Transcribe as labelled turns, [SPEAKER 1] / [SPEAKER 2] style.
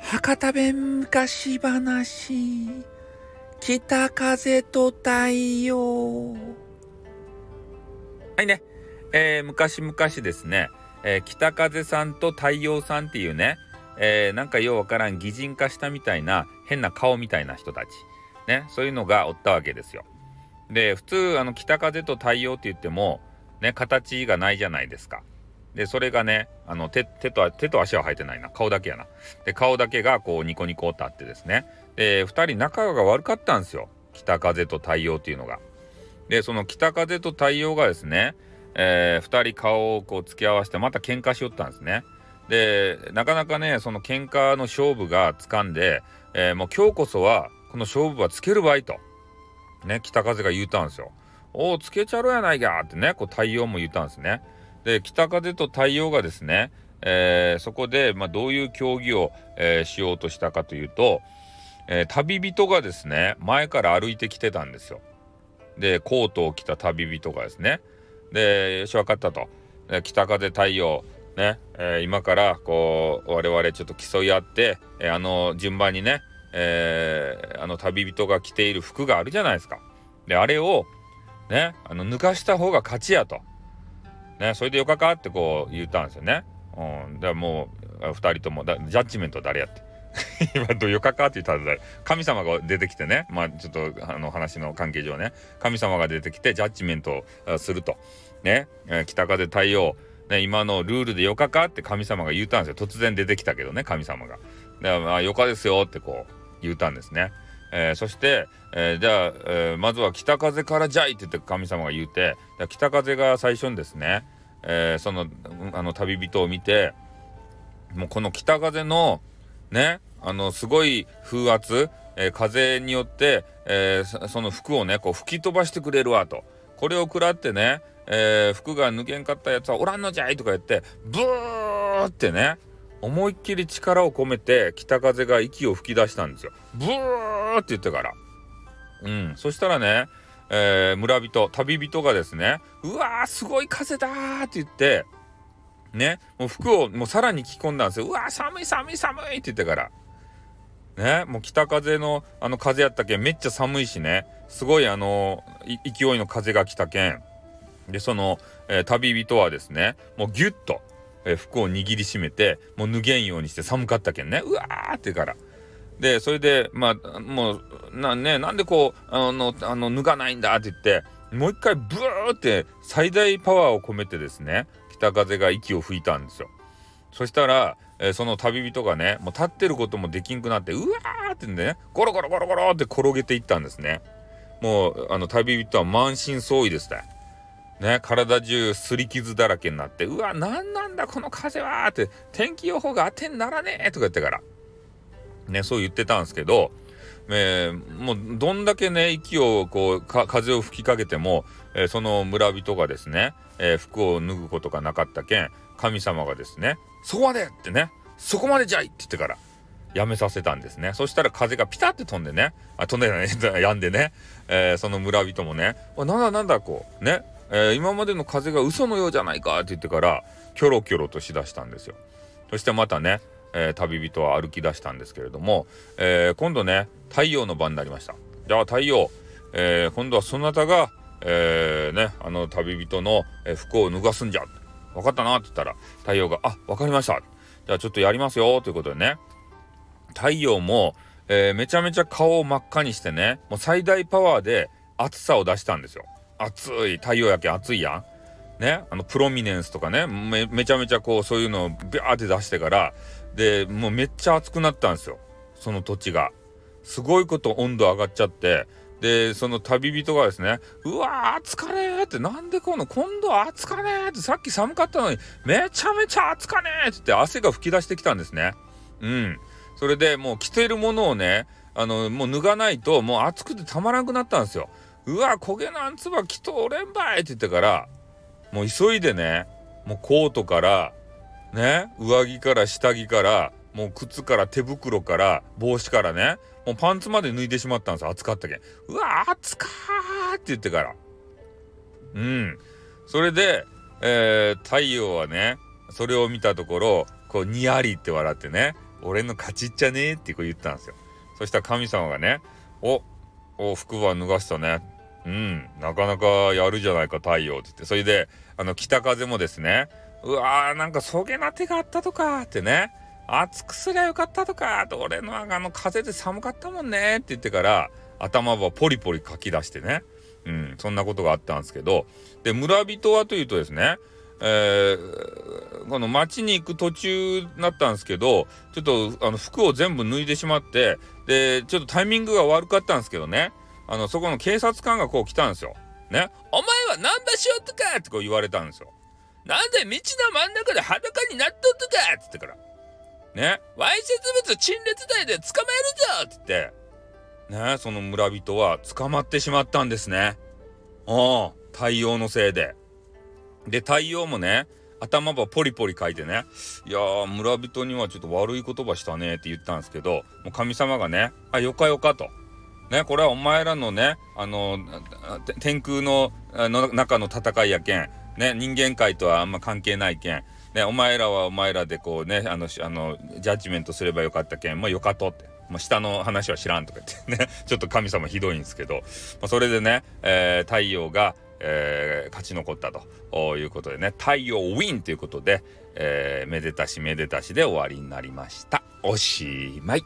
[SPEAKER 1] 博多弁昔話北風と太陽。はいね、えー、昔々ですね、えー、北風さんと太陽さんっていうね、えー、なんかようわからん擬人化したみたいな変な顔みたいな人たち。ね。そういうのがおったわけですよ。で普通あの北風と太陽って言ってもね形がないじゃないですか。でそれがねあの手手と手と足は生えてないな。顔だけやな。で顔だけがこうニコニコってあってですね。で2人仲が悪かったんですよ。北風と太陽っていうのが。でその北風と太陽がですね、えー、2人顔をこう付き合わせてまた喧嘩しよったんですね。でなかなかねその喧嘩の勝負がつかんで、えー、もう今日こそはこの勝負はつけるばいと。ね北風が言うたんですよ。おおつけちゃろやないかってねこう太陽も言ったんですねで北風と太陽がですね、えー、そこで、まあ、どういう競技を、えー、しようとしたかというと、えー、旅人がですね前から歩いてきてたんですよ。でコートを着た旅人がですねでよし分かったと北風太陽ね、えー、今からこう我々ちょっと競い合って、えー、あの順番にね、えー、あの旅人が着ている服があるじゃないですか。であれをねあの抜かした方が勝ちやと。ね、それでよかかってこう言ったんですよね。うん、でもう2人ともだジャッジメント誰やって 今どよかかって言ったら神様が出てきてねまあちょっとあの話の関係上ね神様が出てきてジャッジメントをするとね、え北風太陽ね、今のルールでよかかって神様が言うたんですよ突然出てきたけどね神様が。でまあよかですよってこう言うたんですね。えー、そして、えー、じゃあ、えー、まずは北風からじゃいって言って神様が言うて北風が最初にですね、えそのあの旅人を見てもうこの北風のねあのすごい風圧、え風によって、えその服をねこう吹き飛ばしてくれるわとこれを食らってね、え服が抜けんかったやつはおらんのじゃいとか言ってブーってね思いっきり力を込めて北風が息を吹き出したんですよ。ブーって言ってから。うん。そしたらね、えー、村人、旅人がですね、うわー、すごい風だーって言って、ね、もう服をもうさらに着込んだんですよ。うわー、寒い寒い寒いって言ってから。ね、もう北風のあの風やったけんめっちゃ寒いしね、すごいあの勢いの風が来たけん。で、その、えー、旅人はですね、もうギュッと、えー、服を握りしめてもう脱げんようにして寒かったけんねうわーってからでそれでまあもうな,、ね、なんでこうあのあの脱がないんだって言ってもう一回ブーって最大パワーを込めてですね北風が息を吹いたんですよ。そしたら、えー、その旅人がねもう立ってることもできんくなってうわーってねゴロゴロゴロゴロって転げていったんですね。もうあの旅人は満身創痍ですね。ね、体中すり傷だらけになって、うわ、何なんだこの風はって、天気予報が当てにならねえとか言ってから、ね、そう言ってたんですけど、えー、もうどんだけね、息をこう、風を吹きかけても、えー、その村人がですね、えー、服を脱ぐことがなかったけん、神様がですね、そこまでってね、そこまでじゃいって言ってから、やめさせたんですね。そしたら風がピタって飛んでね、あ、飛んでない、やんでね、え、その村人もね、なんだなんだこう、ね、え、今までの風が嘘のようじゃないかって言ってからキョロキョロとしだしたんですよ。そしてまたね、えー、旅人は歩き出したんですけれども、えー、今度ね太陽の番になりました。じゃあ太陽、え今度はそなたが、えねあの旅人の服を脱がすんじゃ分かったなって言ったら太陽が「あ分かりました」じゃあちょっとやりますよということでね太陽も、えめちゃめちゃ顔を真っ赤にしてねもう最大パワーで暑さを出したんですよ。暑い太陽焼け暑いやん。ね、あのプロミネンスとかねめめちゃめちゃこうそういうのをビャーって出してからでもうめっちゃ暑くなったんですよその土地が。すごいこと温度上がっちゃってでその旅人がですね「うわー暑かねー」って「なんでこの今度暑かねー」ってさっき寒かったのにめちゃめちゃ暑かねーってって汗が噴き出してきたんですね。うん。それでもう着てるものをねあのもう脱がないともう暑くてたまらなくなったんですよ。うわ焦げなんつばきとおれんばいって言ってからもう急いでねもうコートからね上着から下着からもう靴から手袋から帽子からねもうパンツまで脱いでしまったんです暑かったけん。うわ暑かーって言ってから。うん。それで、えー、太陽はねそれを見たところこうにやりって笑ってね俺の勝ちっちゃねえってこう言ったんですよ。そしたら神様がねおお服は脱がしたね。うん。なかなかやるじゃないか太陽って言って。それであの北風もですねうわーなんかそげな手があったとかってね。暑くすりゃよかったとかと俺のあの風で寒かったもんねって言ってから頭はポリポリかき出してね。うんそんなことがあったんですけど。で村人はというとですねえー、この町に行く途中だったんですけどちょっとあの服を全部脱いでしまってでちょっとタイミングが悪かったんですけどね。あのそこの警察官がこう来たんですよ。ね、お前はナンバしよっとかってこう言われたんですよ。なんで道の真ん中で裸になっとっとかっつってから。ね、わいせつ物陳列台で捕まえるぞって言って、ね、その村人は捕まってしまったんですね。ああ、太陽のせいで。で、太陽もね、頭ばポリポリ書いてね、いやー、村人にはちょっと悪い言葉したねって言ったんですけど、もう神様がね、あ、よかよかと。ね、これはお前らのね、あの、天空のの中の戦いやけん、ね、人間界とはあんま関係ないけん、ね、お前らはお前らでこうね、あの、あのジャッジメントすればよかったけん、まあよかとって。まあ、下の話は知らんとか言ってね、ちょっと神様ひどいんですけど、まあ、それでね、えー、太陽が、えー、勝ち残ったと。いうことでね。太陽ウィンということで、えー、めでたしめでたしで終わりになりました。おしまい。